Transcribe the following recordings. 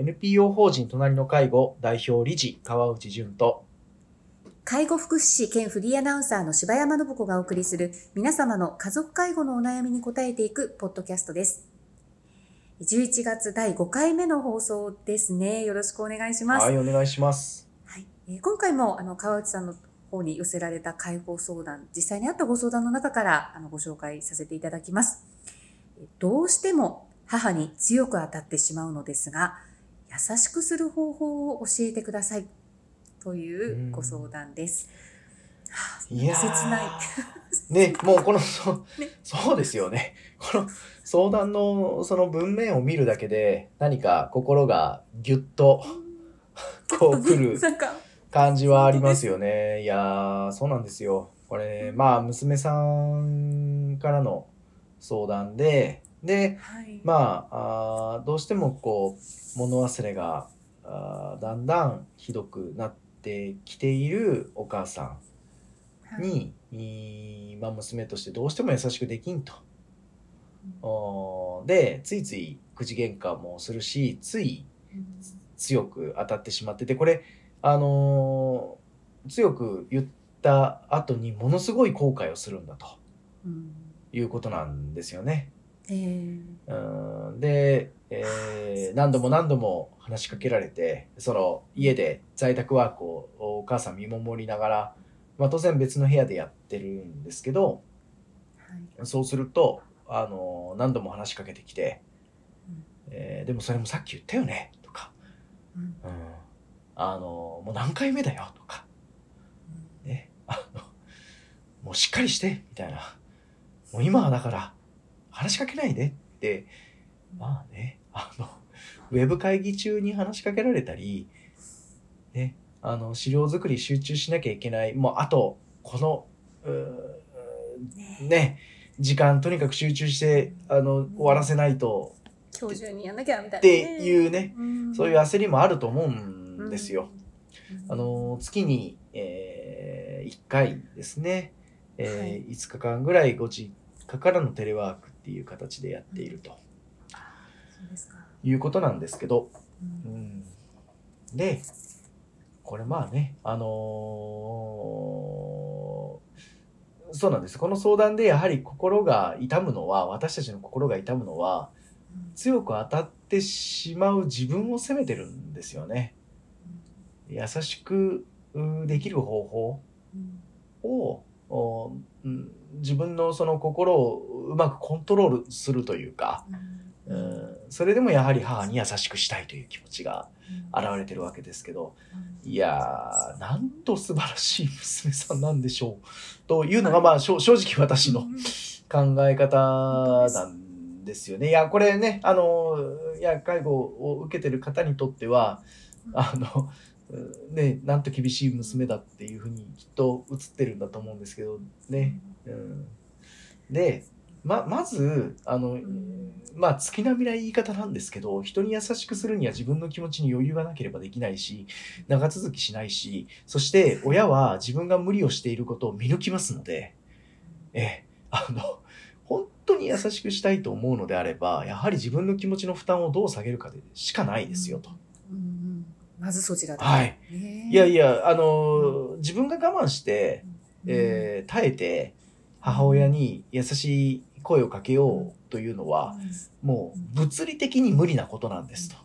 NPO 法人隣の介護代表理事川内淳と介護福祉士兼フリーアナウンサーの柴山信子がお送りする皆様の家族介護のお悩みに答えていくポッドキャストです。11月第5回目の放送ですね。よろしくお願いします。はいお願いしますはいえー今回もあの川内さんの方に寄せられた介護相談、実際にあったご相談の中からあのご紹介させていただきます。えーどうしても母に強く当たってしまうのですが、優しくする方法を教えてください。というご相談です。はあいやー切ない。ねもうこのそねそうですよねこの相談のその文面を見るだけで何か心がギュッとこう来る感じはありますよね。いやー、そうなんですよ。これ、まあ、娘さんからの相談で、で、はい。まあ、あーどうしてもこう、物忘れが、あーだんだんひどくなってきているお母さんに、いまあ、娘としてどうしても優しくできんと。おーで、ついつい口喧嘩もするし、つい強く当たってしまっててこれあのー強く言った後にものすごい後悔をするんだとうんいうことなんですよね。えー。うん。で、えー何度も何度も話しかけられてその家で在宅ワークをお母さん見守りながら、まあ、当然別の部屋でやってるんですけどはい。そうすると、あのー何度も話しかけてきてうん「えーでもそれもさっき言ったよね」とか。うん。うん。あの、もう何回目だよとか、ね、あの、もうしっかりして、みたいな。もう今はだから、話しかけないでって、まあね、あの、ウェブ会議中に話しかけられたり、ね、あの、資料作り集中しなきゃいけない、もうあと、この、ね。ね、時間とにかく集中して、あの、終わらせないと、今日中にやんなきゃみたいな、っていうね、うん。そういう焦りもあると思うんですよ。うん。あの月に、え1回ですね、えーはい。5日間ぐらいご実家からのテレワークっていう形でやっていると。いうことなんですけど、ううん。ん、でこれまあねあのーそうなんです。この相談でやはり心が痛むのは私たちの心が痛むのは強く当たってしまう自分を責めてるんですよね。優しくうできる方法うん。をおうん自分のその心をうまくコントロールするというか、ううん。ん、それでもやはり母に優しくしたいという気持ちがうん。現れてるわけですけどうん。いやーなんと素晴らしい娘さんなんでしょうというのがまあ正直私の考え方なんですよね。いやこれねあのいや介護を受けてる方にとってはあのうんねなんと厳しい娘だっていうふうにきっと映ってるんだと思うんですけどね。うん、でままずあの、んまあ月並みな言い方なんですけど人に優しくするには自分の気持ちに余裕がなければできないし長続きしないしそして親は自分が無理をしていることを見抜きますので、ええ、あの本当に優しくしたいと思うのであればやはり自分の気持ちの負担をどう下げるかでしかないですよと。うんうんまずそちらだはい、ねいやいやあの自分が我慢してえー耐えて母親に優しい声をかけようというのはもう物理的に無理なことなんですと。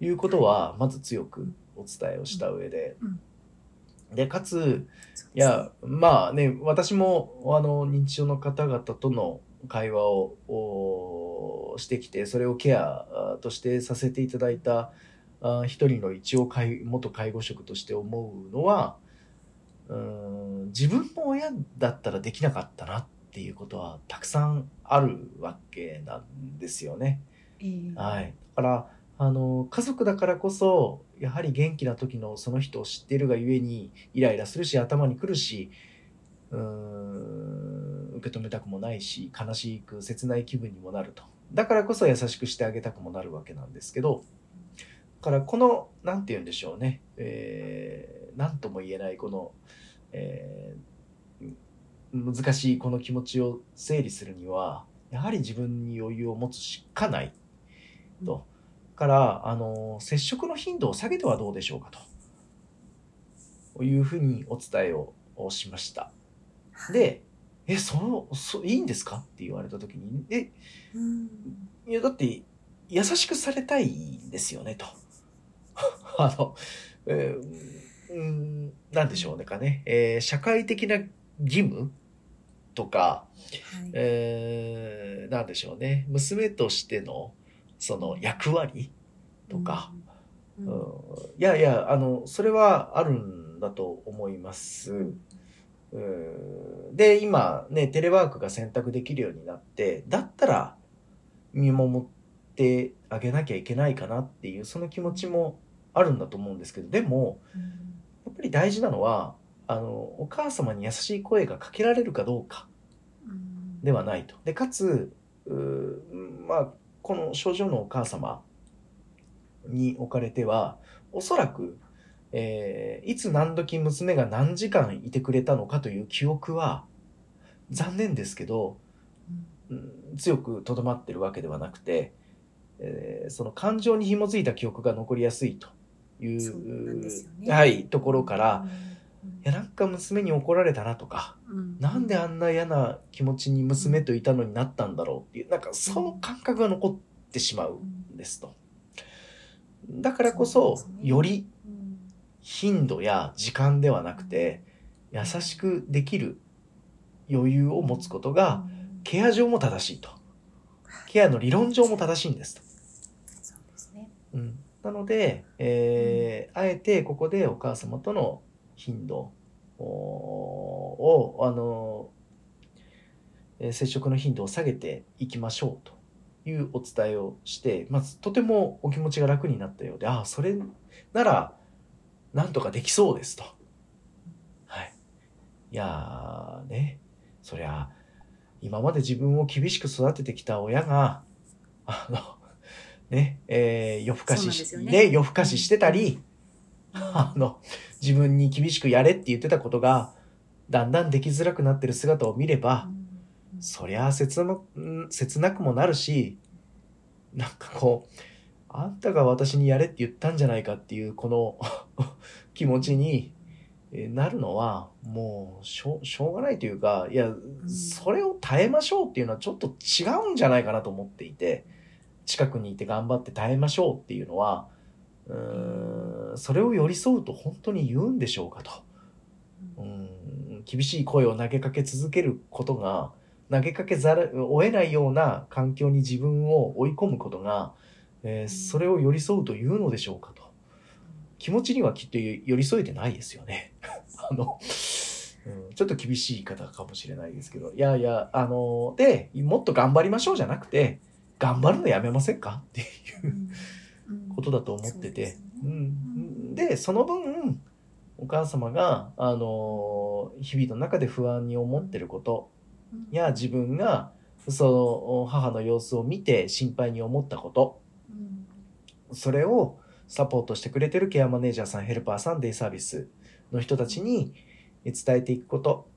いうことはまず強くお伝えをした上で。うん。でかついやまあね私もあの認知症の方々との会話をおしてきてそれをケアあとしてさせていただいたあ一人の一応介元介護職として思うのはうーん自分の親だったらできなかったなっていうことはたくさんあるわけなんですよね。えーはい、だからあの家族だからこそやはり元気な時のその人を知っているがゆえにイライラするし頭にくるしうーん受け止めたくもないし悲しく切ない気分にもなると。だからこそ優しくしてあげたくもなるわけなんですけどだからこの何て言うんでしょうね。何、えー、とも言えないこの、えー難しいこの気持ちを整理するにはやはり自分に余裕を持つしかないとから、あの、接触の頻度を下げてはどうでしょうかというふうにお伝えををしました。はい、で、え、そう、そう、いいんですか？って言われた時に、え、うんいや、だって、優しくされたいんですよね、と。あの、えーうん、なんでしょうねかね。えー社会的な義務とか、はい。えーなんでしょうね。娘としての、その役割とか、うん。うん。いやいや、あの、それはあるんだと思います。うん。で、今ね、テレワークが選択できるようになって、だったら見守ってあげなきゃいけないかなっていう、その気持ちもあるんだと思うんですけど、でも、やっぱり大事なのは、あの、お母様に優しい声がかけられるかどうかうん。ではないと。で、かつ、まあ、この症状のお母様におかれては、おそらく、えーいつ何時娘が何時間いてくれたのかという記憶は、残念ですけど、うん。強くとどまってるわけではなくて、えーその感情に紐づいた記憶が残りやすいといそうね。はい、ところから、うん。いや、なんか娘に怒られたなとか、うんなんであんな嫌な気持ちに娘といたのになったんだろうっていう、なんかその感覚が残ってしまうんですと。だからこそねよりうん頻度や時間ではなくて、優しくできる余裕を持つことが、ケア上も正しいと。ケアの理論上も正しいんですと。そうですね。うん、なので、えーあえてここでお母様との頻度おを、あのえー接触の頻度を下げていきましょうというお伝えをして、まずとてもお気持ちが楽になったようで、ああ、それならなんとかできそうですと。はい。いやーね、そりゃ、今まで自分を厳しく育ててきた親が、あの、ね、えー夜更かしねね夜更かししてたり、あの、自分に厳しくやれって言ってたことが、だんだんできづらくなってる姿を見れば、そりゃあ切な切なくもなるし、なんかこう、あんたが私にやれって言ったんじゃないかっていうこの 気持ちになるのはもうしょうしょうがないというか、いや、それを耐えましょうっていうのはちょっと違うんじゃないかなと思っていて、近くにいて頑張って耐えましょうっていうのは、うん、それを寄り添うと本当に言うんでしょうかと。うん、厳しい声を投げかけ続けることが、投げかけざるを得ないような環境に自分を追い込むことが、えーそれを寄り添うというのでしょうかと。気持ちにはきっと寄り添えてないですよね。あの、うん、ちょっと厳しい言い方かもしれないですけど、いやいや、あの、で、もっと頑張りましょうじゃなくて、頑張るのやめませんかっていうことだと思ってて、うん、でその分お母様が、あの日々の中で不安に思ってることや自分がその母の様子を見て心配に思ったこと。それをサポートしてくれてるケアマネージャーさんヘルパーさんデイサービスの人たちに伝えていくこと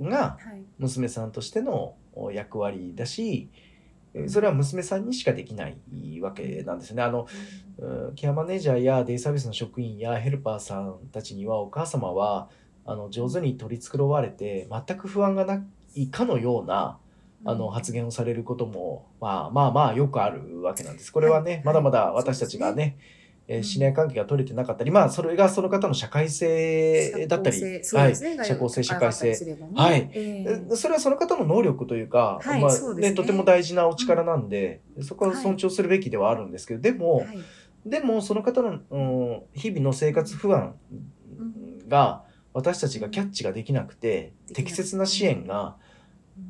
がはい。娘さんとしての役割だしえそれは娘さんにしかできないわけなんですね。あのうん。ケアマネージャーやデイサービスの職員やヘルパーさんたちにはお母様はあの上手に取り繕われて全く不安がないかのようなあの発言をされることも、まあまあまあよくあるわけなんです。これはね、はい。まだまだ私たちがね、えーうん。信頼関係が取れてなかったり、まあそれがその方の社会性だったり、そうですね。社交性社会性。性はい。ええ。それはその方の能力というか、はいまあね。ね、とても大事なお力なんで、そこは尊重するべきではあるんですけど、でも、はい。でもその方の、うん、日々の生活不安が私たちがキャッチができなくて、適切な支援が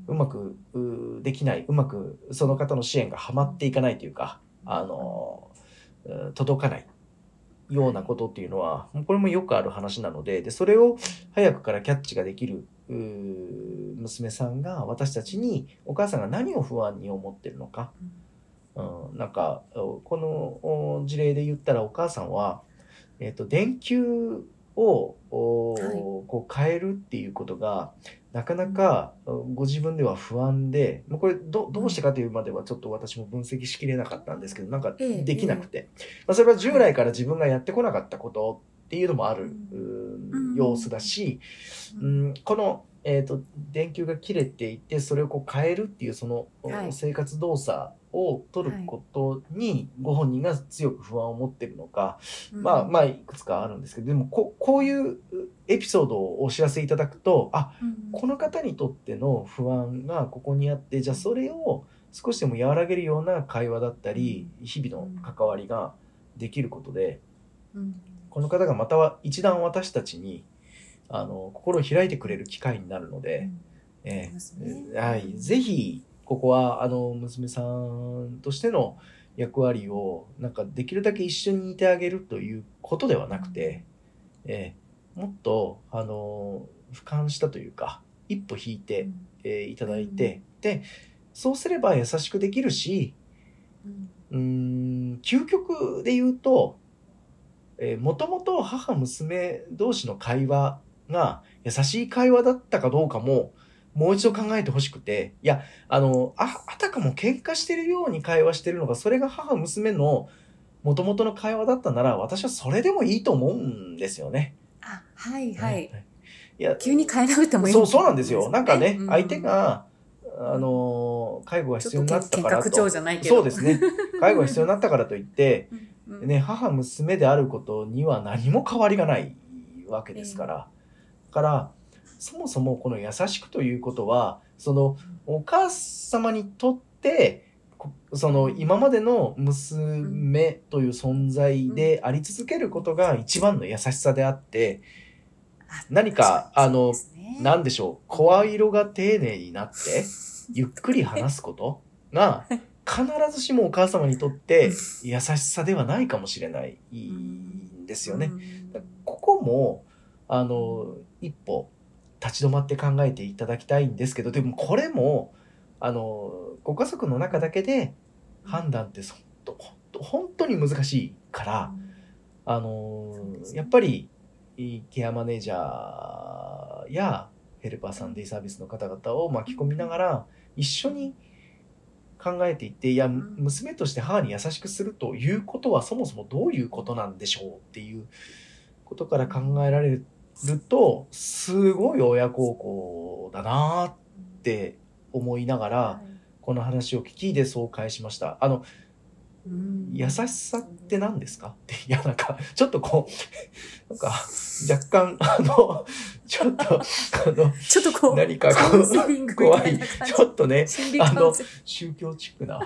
うまくうできない、うまくその方の支援がはまっていかないというか、あの、うん届かないようなことっていうのは、これもよくある話なので、でそれを早くからキャッチができる娘さんが私たちにお母さんが何を不安に思ってるのか、うん、なんかこの事例で言ったらお母さんは、えっと電球をおはい。こう変えるっていうことがなかなかご自分では不安で、もうこれどどうしてかというまではちょっと私も分析しきれなかったんですけど、なんかええできなくて、まあ、それは従来から自分がやってこなかったことっていうのもある、様子だし、うん、この、えー、と電球が切れていてそれをこう変えるっていうその、はい。生活動作を取ることにご本人が強く不安を持ってるのか、うん。まあまあいくつかあるんですけどでもここういうエピソードをお知らせいただくとあうん。この方にとっての不安がここにあってじゃあそれを少しでも和らげるような会話だったり日々の関わりができることでうん。この方がまたは一段私たちにあの心を開いてくれる機会になるので、うですね。えはい、ぜひここはあの娘さんとしての役割をなんかできるだけ一緒にいてあげるということではなくて、ええもっとあの俯瞰したというか一歩引いて、えーいただいて、でそうすれば優しくできるしうん。うーん究極で言うともともと母娘同士の会話が優しい会話だったかどうかももう一度考えてほしくていやあのああたかも喧嘩してるように会話してるのがそれが母娘のもともとの会話だったなら私はそれでもいいと思うんですよね。あはいはい、い。や急に変えなくてもいいそうそうなんですよ。なんかね、うん。相手があの介護が必要になったからと。じゃないけど。そうですね。介護が必要になったからといってうんうん。ね、母娘であることには何も変わりがないわけですから。だから、そもそもこの優しくということは、そのお母様にとって、こその今までの娘という存在であり続けることが一番の優しさであって、あ何かあのそうですね。なんでしょう、声色が丁寧になって、ゆっくり話すことが、必ずしもお母様にとって優しさではないかもしれないんですよね。うん。ここも、あの、一歩立ち止まって考えていただきたいんですけど、でもこれも、あの、ご家族の中だけで判断って本当に難しいから、あのそうですね。やっぱりケアマネージャーやヘルパーさんデイサービスの方々を巻き込みながら一緒に考えていっていやん娘として母に優しくするということはそもそもどういうことなん。でしょうっていうことから考えられるとすごい親孝行だなって思いながらはいこの話を聞きでそう返しました。あのうん優しさって何ですか？って、いや、なんか、ちょっとこう、なんか、若干、あの、ちょっと、あの、ちょっとこう何かこう、グ怖い。ちょっとね、心理カウンセリング宗教チックな、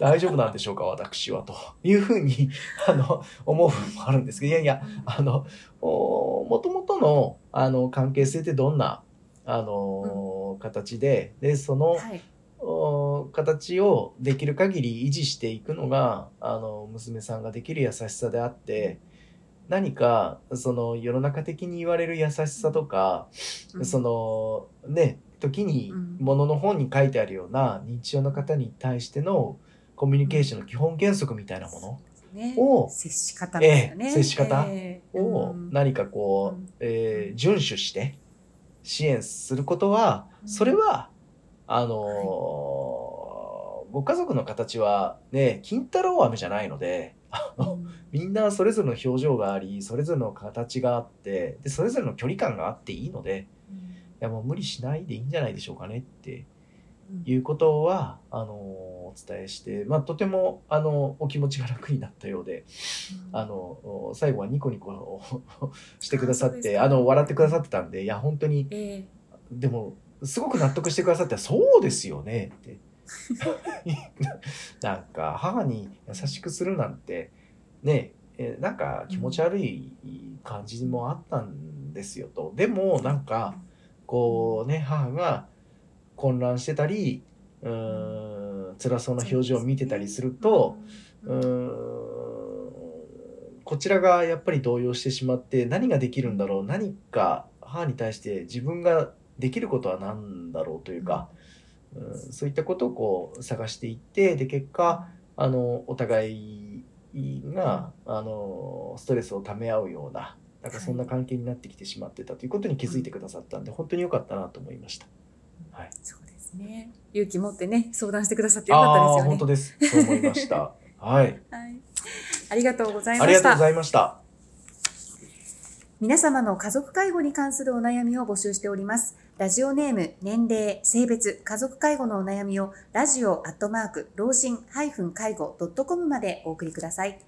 大丈夫なんでしょうか、私は、と。いうふうに、あの、思う部分もあるんですけど、いやいや、あの、おもともとの、あの、関係性ってどんな、あの、形で、で、その、はい。お形をできる限り維持していくのがあの娘さんができる優しさであって何かその世の中的に言われる優しさとか、うん。そのね時にうん。ものの本に書いてあるような認知症の方に対してのコミュニケーションの基本原則みたいなもね。を接し方ね、ええ接し方をうん。何かこう、うん。えー遵守して支援することはうん。それはあのーご家族の形はね金太郎飴じゃないのであのうん。みんなそれぞれの表情がありそれぞれの形があってでそれぞれの距離感があっていいのでいやもう無理しないでいいんじゃないでしょうかねっていうことはあのーお伝えして、まあ、とてもあのお気持ちが楽になったようであのお最後はニコニコしてくださってあの笑ってくださってたんでいや本当にええ。でもすごく納得してくださってそうですよねって なんか母に優しくするなんてねえなんか気持ち悪い感じもあったんですよと。でもなんかこうね母が混乱してたりうーん辛そうな表情を見てたりすると、うんこちらがやっぱり動揺してしまって何ができるんだろう。何か母に対して自分ができることは何だろうというか、うん、そういったことをこう探していってで結果あのお互いがあのストレスをため合うようななんかそんな関係になってきてしまってたということに気づいてくださったんで、本当に良かったなと思いました。はい。そうですね。勇気持ってね、相談してくださってよかったですよね。本当です。そう思いました。はい。はい。ありがとうございまありがとうごした。ざいました。皆様の家族介護に関するお悩みを募集しております。ラジオネーム、年齢、性別、家族介護のお悩みをラジオアットマーク老人介護 .com までお送りください。